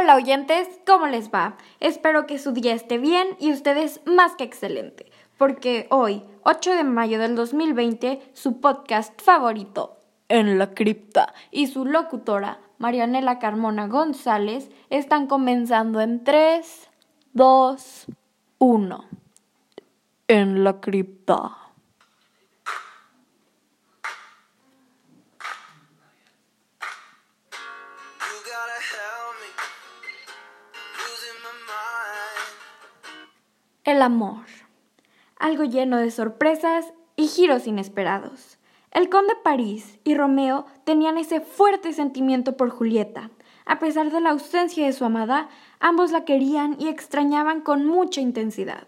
Hola oyentes, ¿cómo les va? Espero que su día esté bien y ustedes más que excelente, porque hoy, 8 de mayo del 2020, su podcast favorito, En la Cripta, y su locutora, Marianela Carmona González, están comenzando en 3, 2, 1. En la Cripta. El amor. Algo lleno de sorpresas y giros inesperados. El conde París y Romeo tenían ese fuerte sentimiento por Julieta. A pesar de la ausencia de su amada, ambos la querían y extrañaban con mucha intensidad.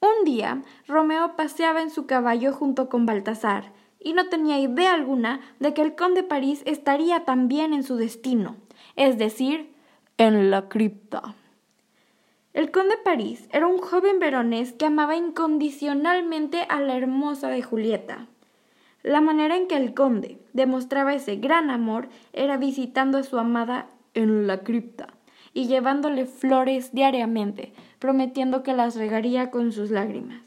Un día, Romeo paseaba en su caballo junto con Baltasar, y no tenía idea alguna de que el conde París estaría también en su destino, es decir, en la cripta. El conde París era un joven veronés que amaba incondicionalmente a la hermosa de Julieta. La manera en que el conde demostraba ese gran amor era visitando a su amada en la cripta y llevándole flores diariamente, prometiendo que las regaría con sus lágrimas.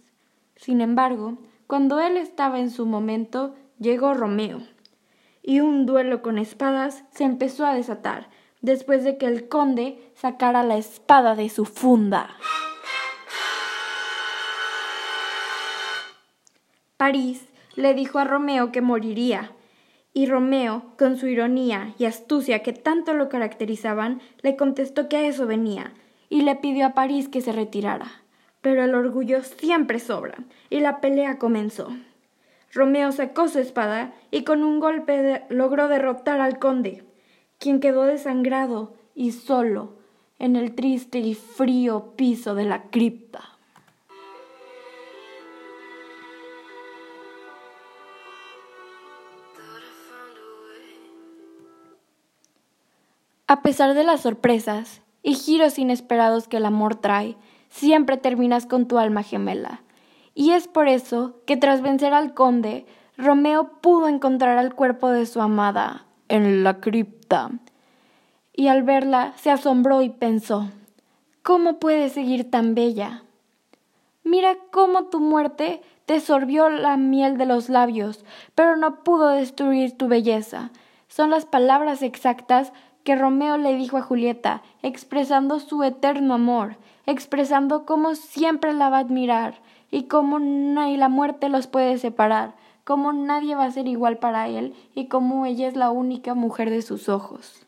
Sin embargo, cuando él estaba en su momento, llegó Romeo, y un duelo con espadas se empezó a desatar, después de que el conde sacara la espada de su funda. París le dijo a Romeo que moriría, y Romeo, con su ironía y astucia que tanto lo caracterizaban, le contestó que a eso venía, y le pidió a París que se retirara. Pero el orgullo siempre sobra, y la pelea comenzó. Romeo sacó su espada y con un golpe logró derrotar al conde quien quedó desangrado y solo en el triste y frío piso de la cripta. A pesar de las sorpresas y giros inesperados que el amor trae, siempre terminas con tu alma gemela. Y es por eso que tras vencer al conde, Romeo pudo encontrar al cuerpo de su amada en la cripta. Y al verla se asombró y pensó, ¿cómo puede seguir tan bella? Mira cómo tu muerte te sorbió la miel de los labios, pero no pudo destruir tu belleza. Son las palabras exactas que Romeo le dijo a Julieta, expresando su eterno amor, expresando cómo siempre la va a admirar y cómo ni la muerte los puede separar cómo nadie va a ser igual para él y cómo ella es la única mujer de sus ojos.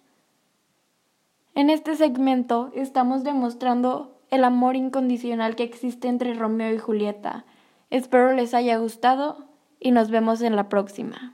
En este segmento estamos demostrando el amor incondicional que existe entre Romeo y Julieta. Espero les haya gustado y nos vemos en la próxima.